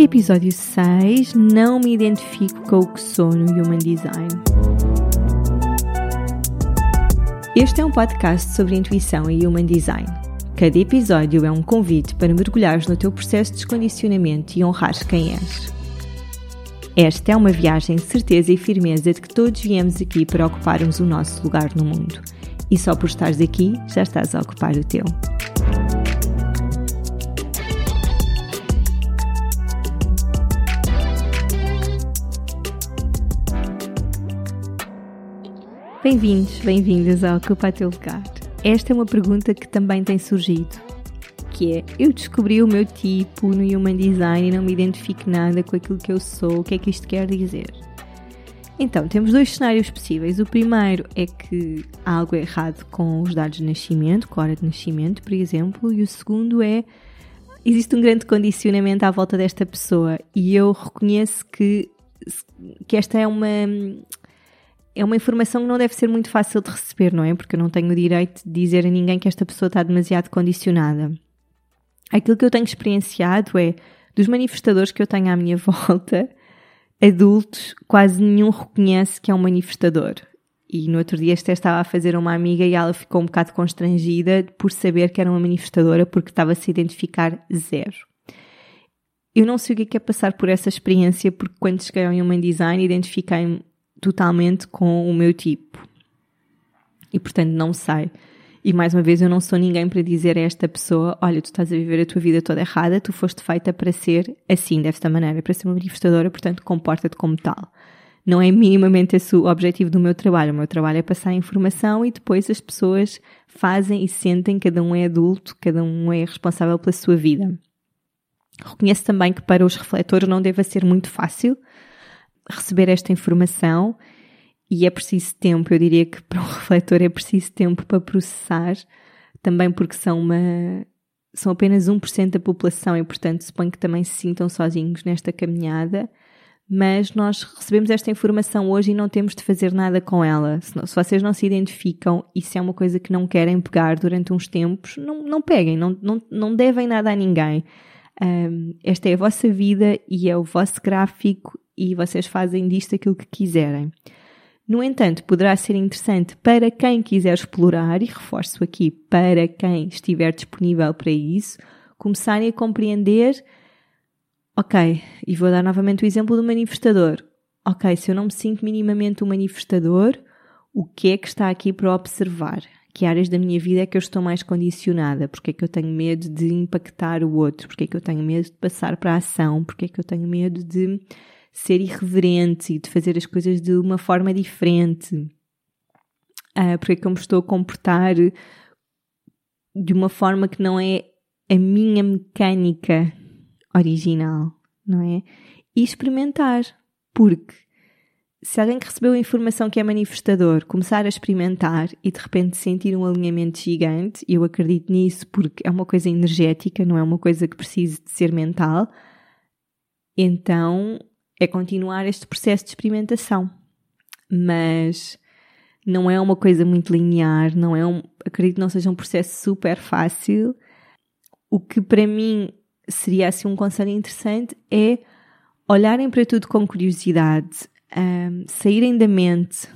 Episódio 6 Não me identifico com o que sou no Human Design. Este é um podcast sobre intuição e Human Design. Cada episódio é um convite para mergulhares no teu processo de descondicionamento e honrares quem és. Esta é uma viagem de certeza e firmeza de que todos viemos aqui para ocuparmos o nosso lugar no mundo. E só por estares aqui, já estás a ocupar o teu. Bem-vindos, bem-vindas ao Ocupa Teu Lugar. Esta é uma pergunta que também tem surgido, que é, eu descobri o meu tipo no Human Design e não me identifico nada com aquilo que eu sou, o que é que isto quer dizer? Então, temos dois cenários possíveis. O primeiro é que há algo errado com os dados de nascimento, com a hora de nascimento, por exemplo, e o segundo é existe um grande condicionamento à volta desta pessoa e eu reconheço que, que esta é uma é uma informação que não deve ser muito fácil de receber, não é? Porque eu não tenho o direito de dizer a ninguém que esta pessoa está demasiado condicionada. Aquilo que eu tenho experienciado é, dos manifestadores que eu tenho à minha volta, adultos, quase nenhum reconhece que é um manifestador. E no outro dia este estava a fazer uma amiga e ela ficou um bocado constrangida por saber que era uma manifestadora porque estava a se identificar zero. Eu não sei o que é, é passar por essa experiência porque quando cheguei ao Human Design identifiquei-me totalmente com o meu tipo. E portanto não sei. E mais uma vez eu não sou ninguém para dizer a esta pessoa, olha, tu estás a viver a tua vida toda errada, tu foste feita para ser assim, desta maneira, para ser uma manifestadora, portanto comporta-te como tal. Não é minimamente esse o objetivo do meu trabalho. O meu trabalho é passar informação e depois as pessoas fazem e sentem, cada um é adulto, cada um é responsável pela sua vida. Reconheço também que para os refletores não deve ser muito fácil, receber esta informação e é preciso tempo. Eu diria que para um refletor é preciso tempo para processar, também porque são uma são apenas 1% da população e, portanto, suponho que também se sintam sozinhos nesta caminhada. Mas nós recebemos esta informação hoje e não temos de fazer nada com ela. Se, se vocês não se identificam e se é uma coisa que não querem pegar durante uns tempos, não, não peguem, não, não, não devem nada a ninguém. Um, esta é a vossa vida e é o vosso gráfico e vocês fazem disto aquilo que quiserem. No entanto, poderá ser interessante para quem quiser explorar, e reforço aqui, para quem estiver disponível para isso, começarem a compreender, ok, e vou dar novamente o exemplo do manifestador. Ok, se eu não me sinto minimamente um manifestador, o que é que está aqui para observar? Que áreas da minha vida é que eu estou mais condicionada? Porque é que eu tenho medo de impactar o outro? Porque é que eu tenho medo de passar para a ação? Porque é que eu tenho medo de ser irreverente e de fazer as coisas de uma forma diferente. Uh, porque é que eu me estou a comportar de uma forma que não é a minha mecânica original, não é? E experimentar, porque se alguém que recebeu a informação que é manifestador começar a experimentar e de repente sentir um alinhamento gigante, eu acredito nisso porque é uma coisa energética, não é uma coisa que precise de ser mental, então é continuar este processo de experimentação. Mas não é uma coisa muito linear, não é um, acredito que não seja um processo super fácil. O que para mim seria assim um conselho interessante é olharem para tudo com curiosidade, um, saírem da mente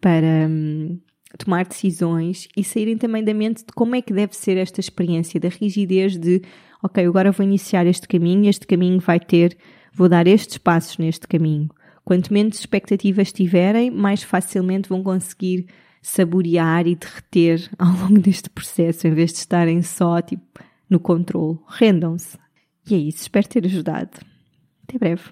para um, tomar decisões e saírem também da mente de como é que deve ser esta experiência, da rigidez de, ok, agora vou iniciar este caminho, este caminho vai ter Vou dar estes passos neste caminho. Quanto menos expectativas tiverem, mais facilmente vão conseguir saborear e derreter ao longo deste processo, em vez de estarem só tipo, no controle. Rendam-se. E é isso, espero ter ajudado. Até breve.